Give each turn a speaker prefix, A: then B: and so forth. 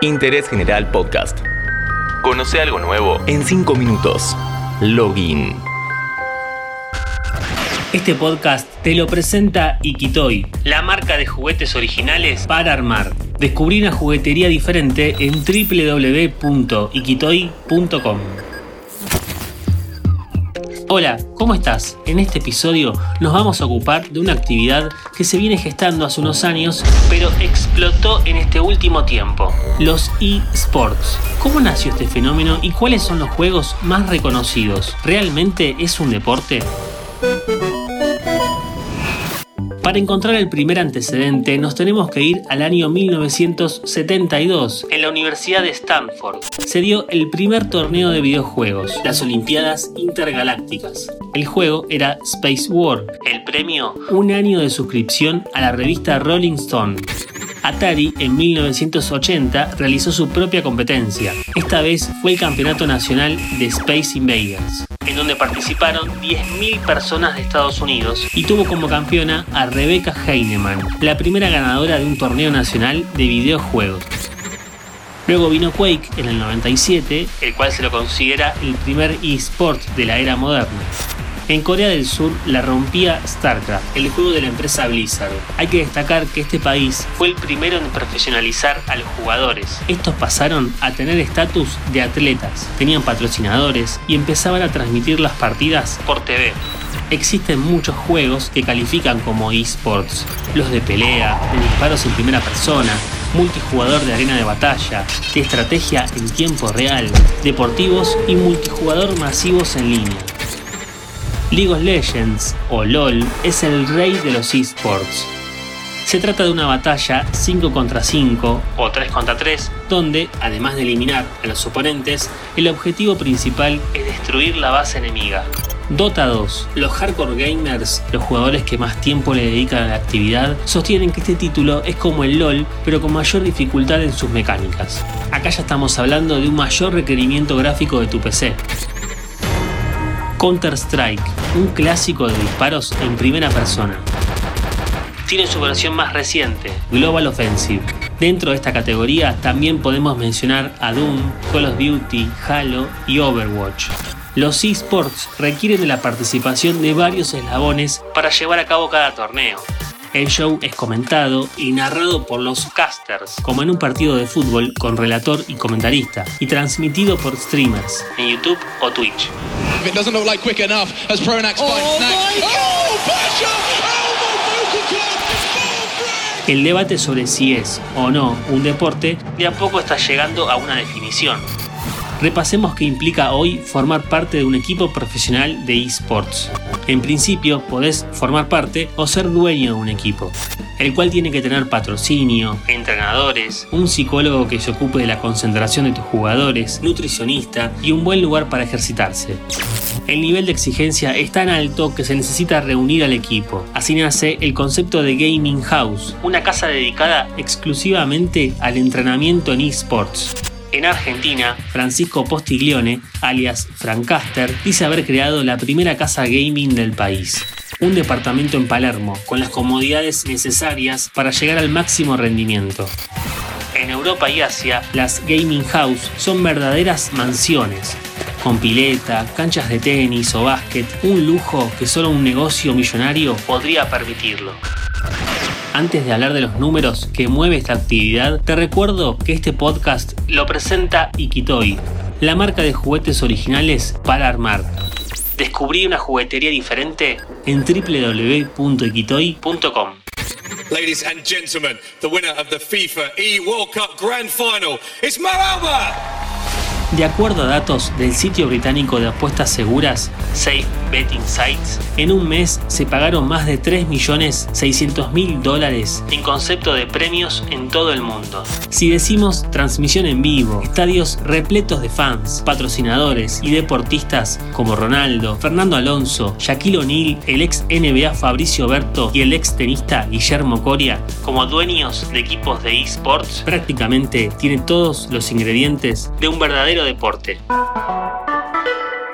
A: Interés General Podcast. Conoce algo nuevo en 5 minutos. Login.
B: Este podcast te lo presenta Ikitoy, la marca de juguetes originales para armar. Descubrí una juguetería diferente en www.ikitoy.com. Hola, ¿cómo estás? En este episodio nos vamos a ocupar de una actividad que se viene gestando hace unos años, pero explotó en este último tiempo, los eSports. ¿Cómo nació este fenómeno y cuáles son los juegos más reconocidos? ¿Realmente es un deporte? Para encontrar el primer antecedente nos tenemos que ir al año 1972. En la Universidad de Stanford se dio el primer torneo de videojuegos, las Olimpiadas Intergalácticas. El juego era Space War. El premio, un año de suscripción a la revista Rolling Stone. Atari en 1980 realizó su propia competencia. Esta vez fue el Campeonato Nacional de Space Invaders, en donde participaron 10.000 personas de Estados Unidos y tuvo como campeona a Rebecca Heinemann, la primera ganadora de un torneo nacional de videojuegos. Luego vino Quake en el 97, el cual se lo considera el primer eSport de la era moderna. En Corea del Sur la rompía StarCraft, el juego de la empresa Blizzard. Hay que destacar que este país fue el primero en profesionalizar a los jugadores. Estos pasaron a tener estatus de atletas, tenían patrocinadores y empezaban a transmitir las partidas por TV. Existen muchos juegos que califican como esports, los de pelea, de disparos en primera persona, multijugador de arena de batalla, de estrategia en tiempo real, deportivos y multijugador masivos en línea. League of Legends, o LOL, es el rey de los esports. Se trata de una batalla 5 contra 5 o 3 contra 3, donde, además de eliminar a los oponentes, el objetivo principal es destruir la base enemiga. Dota 2. Los hardcore gamers, los jugadores que más tiempo le dedican a la actividad, sostienen que este título es como el LOL, pero con mayor dificultad en sus mecánicas. Acá ya estamos hablando de un mayor requerimiento gráfico de tu PC. Counter-Strike, un clásico de disparos en primera persona. Tiene su versión más reciente, Global Offensive. Dentro de esta categoría también podemos mencionar a Doom, Call of Duty, Halo y Overwatch. Los esports requieren de la participación de varios eslabones para llevar a cabo cada torneo. El show es comentado y narrado por los casters, como en un partido de fútbol con relator y comentarista, y transmitido por streamers en YouTube o Twitch. El debate sobre si es o no un deporte de a poco está llegando a una definición. Repasemos qué implica hoy formar parte de un equipo profesional de esports. En principio, podés formar parte o ser dueño de un equipo, el cual tiene que tener patrocinio, entrenadores, un psicólogo que se ocupe de la concentración de tus jugadores, nutricionista y un buen lugar para ejercitarse. El nivel de exigencia es tan alto que se necesita reunir al equipo. Así nace el concepto de Gaming House, una casa dedicada exclusivamente al entrenamiento en esports. En Argentina, Francisco Postiglione, alias Francaster, dice haber creado la primera casa gaming del país. Un departamento en Palermo, con las comodidades necesarias para llegar al máximo rendimiento. En Europa y Asia, las gaming house son verdaderas mansiones, con pileta, canchas de tenis o básquet, un lujo que solo un negocio millonario podría permitirlo. Antes de hablar de los números que mueve esta actividad, te recuerdo que este podcast lo presenta Ikitoy, la marca de juguetes originales para armar. Descubrí una juguetería diferente en www.ikitoy.com.
C: Ladies and gentlemen, the winner of the FIFA E World Cup Grand Final is Mo.
B: De acuerdo a datos del sitio británico de apuestas seguras Safe Betting Sites, en un mes se pagaron más de 3.600.000 dólares en concepto de premios en todo el mundo. Si decimos transmisión en vivo, estadios repletos de fans, patrocinadores y deportistas como Ronaldo, Fernando Alonso, Shaquille O'Neal, el ex NBA Fabricio Berto y el ex tenista Guillermo Coria, como dueños de equipos de esports, prácticamente tiene todos los ingredientes de un verdadero deporte.